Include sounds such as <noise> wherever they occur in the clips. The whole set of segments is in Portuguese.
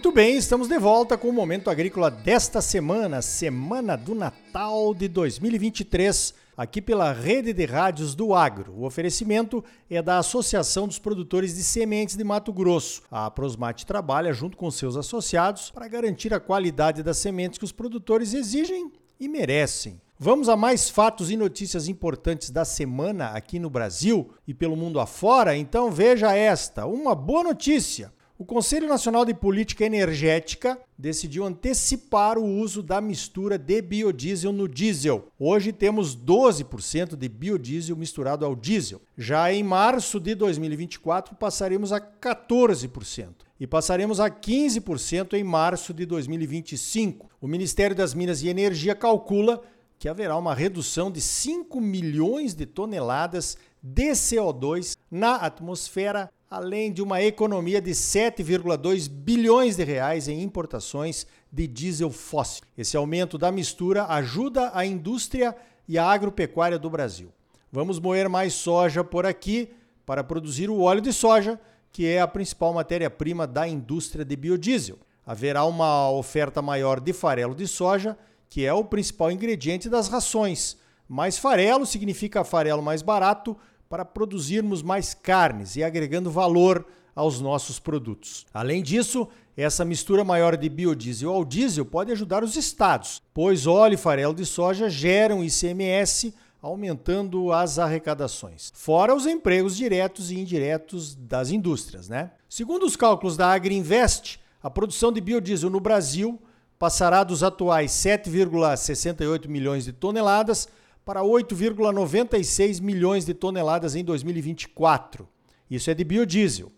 Muito bem, estamos de volta com o Momento Agrícola desta semana, semana do Natal de 2023, aqui pela Rede de Rádios do Agro. O oferecimento é da Associação dos Produtores de Sementes de Mato Grosso. A Prosmate trabalha junto com seus associados para garantir a qualidade das sementes que os produtores exigem e merecem. Vamos a mais fatos e notícias importantes da semana aqui no Brasil e pelo mundo afora? Então veja esta, uma boa notícia. O Conselho Nacional de Política Energética decidiu antecipar o uso da mistura de biodiesel no diesel. Hoje temos 12% de biodiesel misturado ao diesel. Já em março de 2024 passaremos a 14% e passaremos a 15% em março de 2025. O Ministério das Minas e Energia calcula que haverá uma redução de 5 milhões de toneladas de CO2 na atmosfera além de uma economia de 7,2 bilhões de reais em importações de diesel fóssil. Esse aumento da mistura ajuda a indústria e a agropecuária do Brasil. Vamos moer mais soja por aqui para produzir o óleo de soja, que é a principal matéria-prima da indústria de biodiesel. Haverá uma oferta maior de farelo de soja, que é o principal ingrediente das rações. Mais farelo significa farelo mais barato, para produzirmos mais carnes e agregando valor aos nossos produtos. Além disso, essa mistura maior de biodiesel ao diesel pode ajudar os estados, pois óleo e farelo de soja geram ICMS, aumentando as arrecadações. Fora os empregos diretos e indiretos das indústrias, né? Segundo os cálculos da Agriinvest, a produção de biodiesel no Brasil passará dos atuais 7,68 milhões de toneladas para 8,96 milhões de toneladas em 2024. Isso é de biodiesel.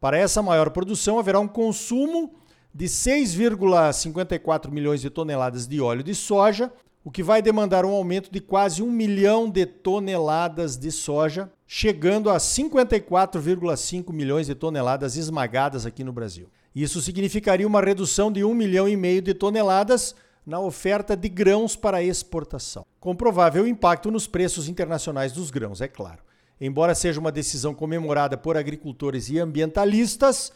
Para essa maior produção, haverá um consumo de 6,54 milhões de toneladas de óleo de soja, o que vai demandar um aumento de quase 1 milhão de toneladas de soja, chegando a 54,5 milhões de toneladas esmagadas aqui no Brasil. Isso significaria uma redução de 1 milhão e meio de toneladas na oferta de grãos para exportação. Com provável impacto nos preços internacionais dos grãos, é claro. Embora seja uma decisão comemorada por agricultores e ambientalistas,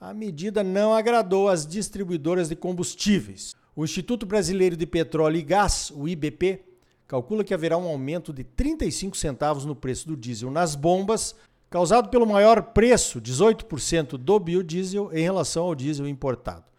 a medida não agradou as distribuidoras de combustíveis. O Instituto Brasileiro de Petróleo e Gás, o IBP, calcula que haverá um aumento de 35 centavos no preço do diesel nas bombas, causado pelo maior preço, 18% do biodiesel, em relação ao diesel importado.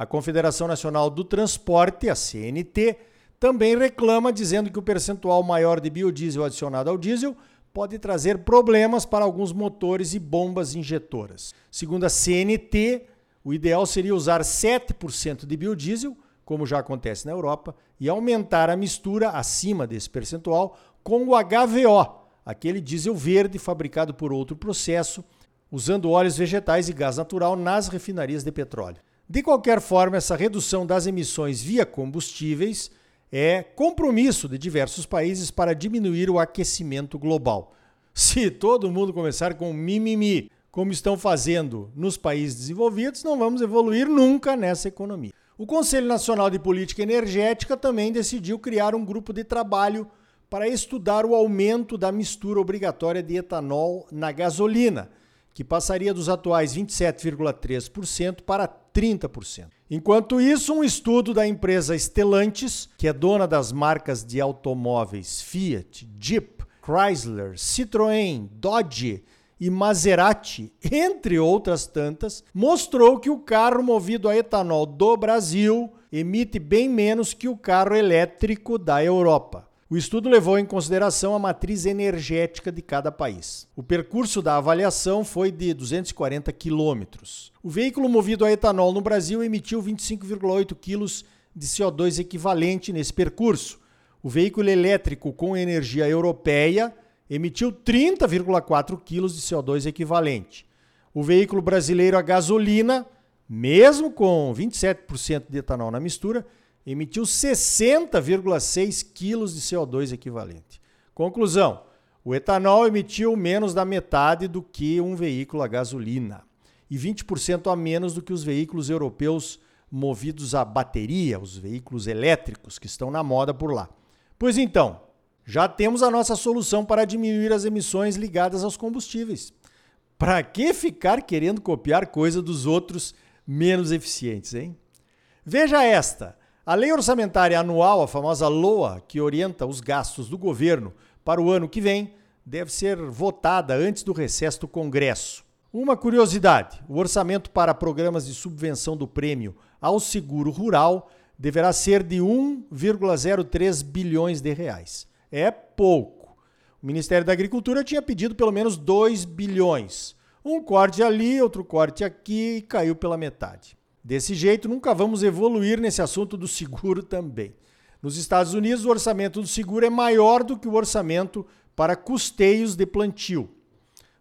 A Confederação Nacional do Transporte, a CNT, também reclama dizendo que o percentual maior de biodiesel adicionado ao diesel pode trazer problemas para alguns motores e bombas injetoras. Segundo a CNT, o ideal seria usar 7% de biodiesel, como já acontece na Europa, e aumentar a mistura acima desse percentual com o HVO, aquele diesel verde fabricado por outro processo, usando óleos vegetais e gás natural nas refinarias de petróleo. De qualquer forma, essa redução das emissões via combustíveis é compromisso de diversos países para diminuir o aquecimento global. <laughs> Se todo mundo começar com mimimi, como estão fazendo nos países desenvolvidos, não vamos evoluir nunca nessa economia. O Conselho Nacional de Política Energética também decidiu criar um grupo de trabalho para estudar o aumento da mistura obrigatória de etanol na gasolina que passaria dos atuais 27,3% para 30%. Enquanto isso, um estudo da empresa Stellantis, que é dona das marcas de automóveis Fiat, Jeep, Chrysler, Citroën, Dodge e Maserati, entre outras tantas, mostrou que o carro movido a etanol do Brasil emite bem menos que o carro elétrico da Europa. O estudo levou em consideração a matriz energética de cada país. O percurso da avaliação foi de 240 quilômetros. O veículo movido a etanol no Brasil emitiu 25,8 quilos de CO2 equivalente nesse percurso. O veículo elétrico com energia europeia emitiu 30,4 quilos de CO2 equivalente. O veículo brasileiro a gasolina, mesmo com 27% de etanol na mistura, emitiu 60,6 quilos de CO2 equivalente. Conclusão: o etanol emitiu menos da metade do que um veículo a gasolina e 20% a menos do que os veículos europeus movidos a bateria, os veículos elétricos que estão na moda por lá. Pois então, já temos a nossa solução para diminuir as emissões ligadas aos combustíveis. Para que ficar querendo copiar coisa dos outros menos eficientes, hein? Veja esta. A lei orçamentária anual, a famosa LOA, que orienta os gastos do governo para o ano que vem, deve ser votada antes do recesso do Congresso. Uma curiosidade: o orçamento para programas de subvenção do prêmio ao seguro rural deverá ser de 1,03 bilhões de reais. É pouco. O Ministério da Agricultura tinha pedido pelo menos 2 bilhões. Um corte ali, outro corte aqui e caiu pela metade. Desse jeito, nunca vamos evoluir nesse assunto do seguro também. Nos Estados Unidos, o orçamento do seguro é maior do que o orçamento para custeios de plantio.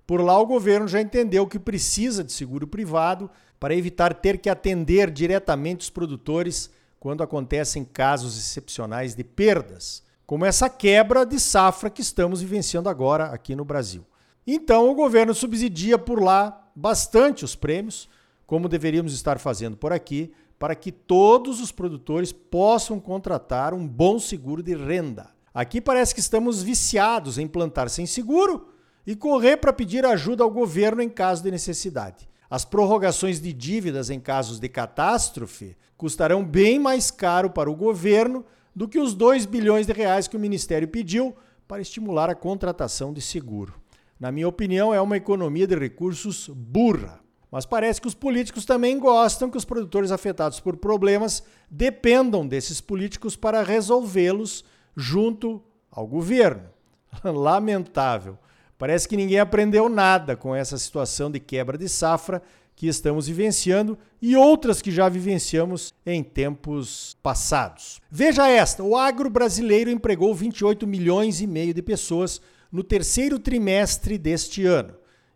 Por lá, o governo já entendeu que precisa de seguro privado para evitar ter que atender diretamente os produtores quando acontecem casos excepcionais de perdas, como essa quebra de safra que estamos vivenciando agora aqui no Brasil. Então, o governo subsidia por lá bastante os prêmios como deveríamos estar fazendo por aqui, para que todos os produtores possam contratar um bom seguro de renda. Aqui parece que estamos viciados em plantar sem seguro e correr para pedir ajuda ao governo em caso de necessidade. As prorrogações de dívidas em casos de catástrofe custarão bem mais caro para o governo do que os 2 bilhões de reais que o ministério pediu para estimular a contratação de seguro. Na minha opinião, é uma economia de recursos burra. Mas parece que os políticos também gostam que os produtores afetados por problemas dependam desses políticos para resolvê-los junto ao governo. <laughs> Lamentável. Parece que ninguém aprendeu nada com essa situação de quebra de safra que estamos vivenciando e outras que já vivenciamos em tempos passados. Veja esta: o agro brasileiro empregou 28 milhões e meio de pessoas no terceiro trimestre deste ano,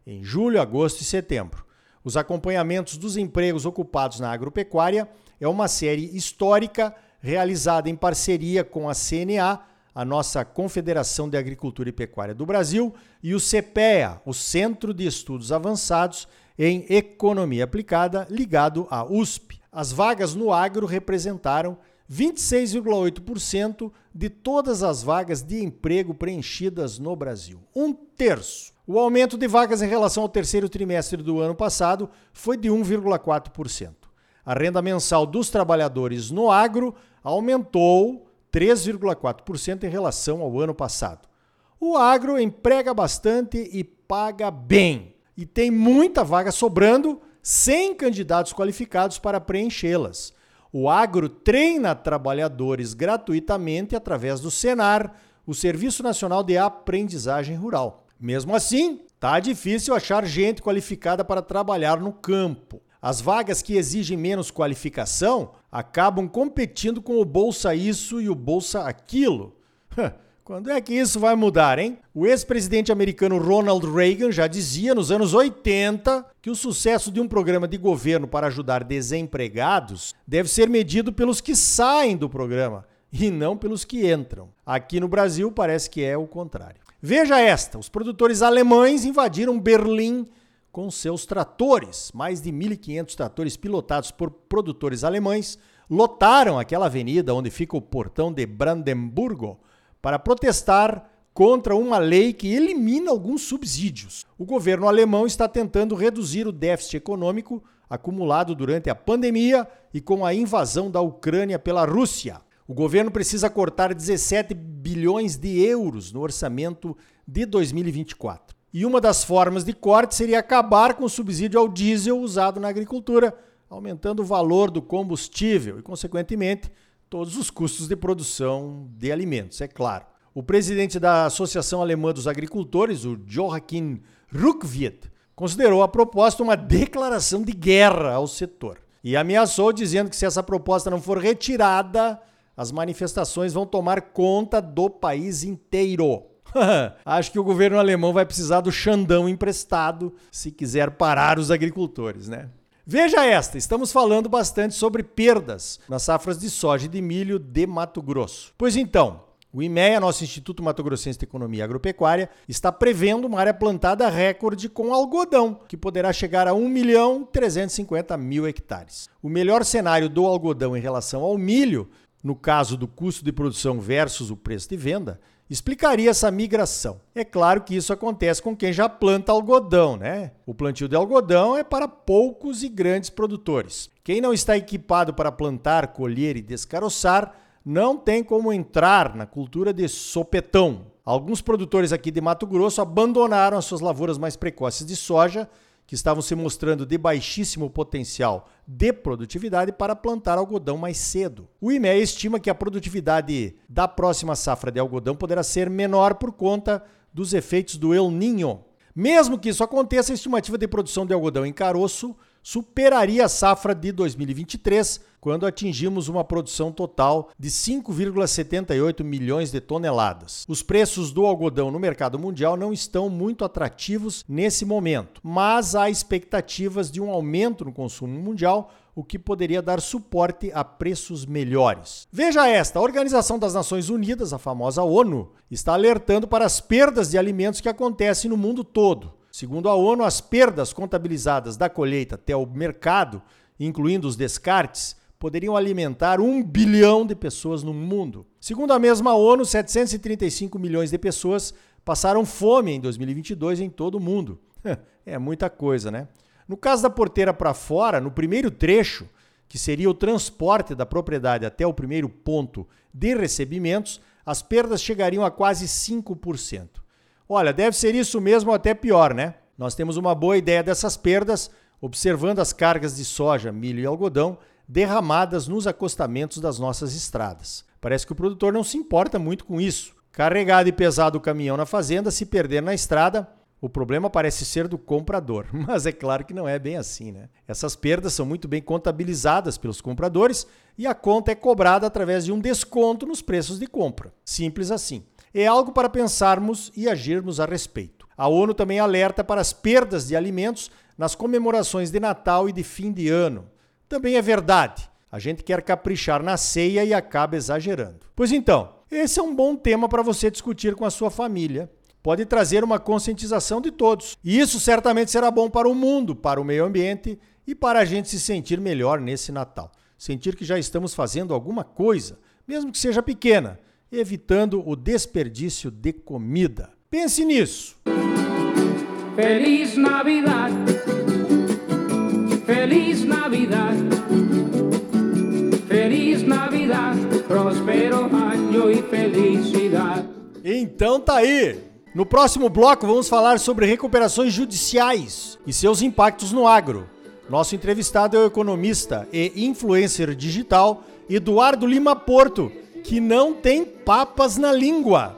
em julho, agosto e setembro. Os acompanhamentos dos empregos ocupados na agropecuária é uma série histórica realizada em parceria com a CNA, a nossa Confederação de Agricultura e Pecuária do Brasil, e o CPEA, o Centro de Estudos Avançados em Economia Aplicada, ligado à USP. As vagas no agro representaram 26,8% de todas as vagas de emprego preenchidas no Brasil. Um terço. O aumento de vagas em relação ao terceiro trimestre do ano passado foi de 1,4%. A renda mensal dos trabalhadores no agro aumentou 3,4% em relação ao ano passado. O agro emprega bastante e paga bem, e tem muita vaga sobrando sem candidatos qualificados para preenchê-las. O agro treina trabalhadores gratuitamente através do Senar, o Serviço Nacional de Aprendizagem Rural. Mesmo assim, tá difícil achar gente qualificada para trabalhar no campo. As vagas que exigem menos qualificação acabam competindo com o Bolsa Isso e o Bolsa Aquilo. Quando é que isso vai mudar, hein? O ex-presidente americano Ronald Reagan já dizia nos anos 80 que o sucesso de um programa de governo para ajudar desempregados deve ser medido pelos que saem do programa e não pelos que entram. Aqui no Brasil parece que é o contrário. Veja esta: os produtores alemães invadiram Berlim com seus tratores. Mais de 1.500 tratores pilotados por produtores alemães lotaram aquela avenida onde fica o portão de Brandemburgo para protestar contra uma lei que elimina alguns subsídios. O governo alemão está tentando reduzir o déficit econômico acumulado durante a pandemia e com a invasão da Ucrânia pela Rússia. O governo precisa cortar 17 bilhões de euros no orçamento de 2024. E uma das formas de corte seria acabar com o subsídio ao diesel usado na agricultura, aumentando o valor do combustível e, consequentemente, todos os custos de produção de alimentos, é claro. O presidente da Associação Alemã dos Agricultores, o Joachim Ruckwied, considerou a proposta uma declaração de guerra ao setor e ameaçou dizendo que se essa proposta não for retirada, as manifestações vão tomar conta do país inteiro. <laughs> Acho que o governo alemão vai precisar do Xandão emprestado se quiser parar os agricultores, né? Veja esta, estamos falando bastante sobre perdas nas safras de soja e de milho de Mato Grosso. Pois então, o IMEA, nosso Instituto Mato Grossense de Economia Agropecuária, está prevendo uma área plantada recorde com algodão, que poderá chegar a 1 milhão 350 mil hectares. O melhor cenário do algodão em relação ao milho no caso do custo de produção versus o preço de venda, explicaria essa migração. É claro que isso acontece com quem já planta algodão, né? O plantio de algodão é para poucos e grandes produtores. Quem não está equipado para plantar, colher e descaroçar não tem como entrar na cultura de sopetão. Alguns produtores aqui de Mato Grosso abandonaram as suas lavouras mais precoces de soja que estavam se mostrando de baixíssimo potencial de produtividade para plantar algodão mais cedo. O IMEA estima que a produtividade da próxima safra de algodão poderá ser menor por conta dos efeitos do El Niño. Mesmo que isso aconteça, a estimativa de produção de algodão em caroço superaria a safra de 2023, quando atingimos uma produção total de 5,78 milhões de toneladas. Os preços do algodão no mercado mundial não estão muito atrativos nesse momento, mas há expectativas de um aumento no consumo mundial o que poderia dar suporte a preços melhores. Veja esta: a Organização das Nações Unidas, a famosa ONU, está alertando para as perdas de alimentos que acontecem no mundo todo. Segundo a ONU, as perdas contabilizadas da colheita até o mercado, incluindo os descartes, poderiam alimentar um bilhão de pessoas no mundo. Segundo a mesma ONU, 735 milhões de pessoas passaram fome em 2022 em todo o mundo. <laughs> É muita coisa, né? No caso da porteira para fora, no primeiro trecho, que seria o transporte da propriedade até o primeiro ponto de recebimentos, as perdas chegariam a quase 5%. Olha, deve ser isso mesmo ou até pior, né? Nós temos uma boa ideia dessas perdas observando as cargas de soja, milho e algodão derramadas nos acostamentos das nossas estradas. Parece que o produtor não se importa muito com isso. Carregado e pesado o caminhão na fazenda, se perder na estrada, o problema parece ser do comprador, <laughs> mas é claro que não é bem assim, né? Essas perdas são muito bem contabilizadas pelos compradores e a conta é cobrada através de um desconto nos preços de compra. Simples assim é algo para pensarmos e agirmos a respeito. A ONU também alerta para as perdas de alimentos nas comemorações de Natal e de fim de ano. Também é verdade. A gente quer caprichar na ceia e acaba exagerando. Pois então, esse é um bom tema para você discutir com a sua família. Pode trazer uma conscientização de todos. E isso certamente será bom para o mundo, para o meio ambiente e para a gente se sentir melhor nesse Natal. Sentir que já estamos fazendo alguma coisa, mesmo que seja pequena, evitando o desperdício de comida. Pense nisso. Feliz Navidad. Feliz Navidad. Feliz Navidad. Próspero ano e felicidade. Então tá aí. No próximo bloco vamos falar sobre recuperações judiciais e seus impactos no agro. Nosso entrevistado é o economista e influencer digital Eduardo Lima Porto que não tem papas na língua.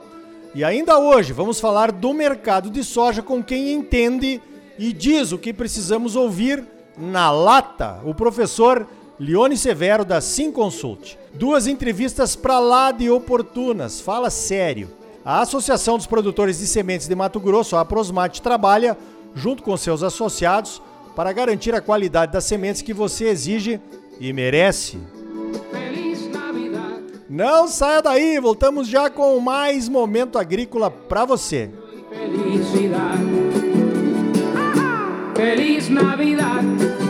E ainda hoje vamos falar do mercado de soja com quem entende e diz o que precisamos ouvir na lata, o professor Leone Severo da Sim Consult. Duas entrevistas para lá de oportunas, fala sério. A Associação dos Produtores de Sementes de Mato Grosso, a Prosmate, trabalha junto com seus associados para garantir a qualidade das sementes que você exige e merece. Não saia daí, voltamos já com mais momento agrícola para você. Felicidade. Feliz Navidad.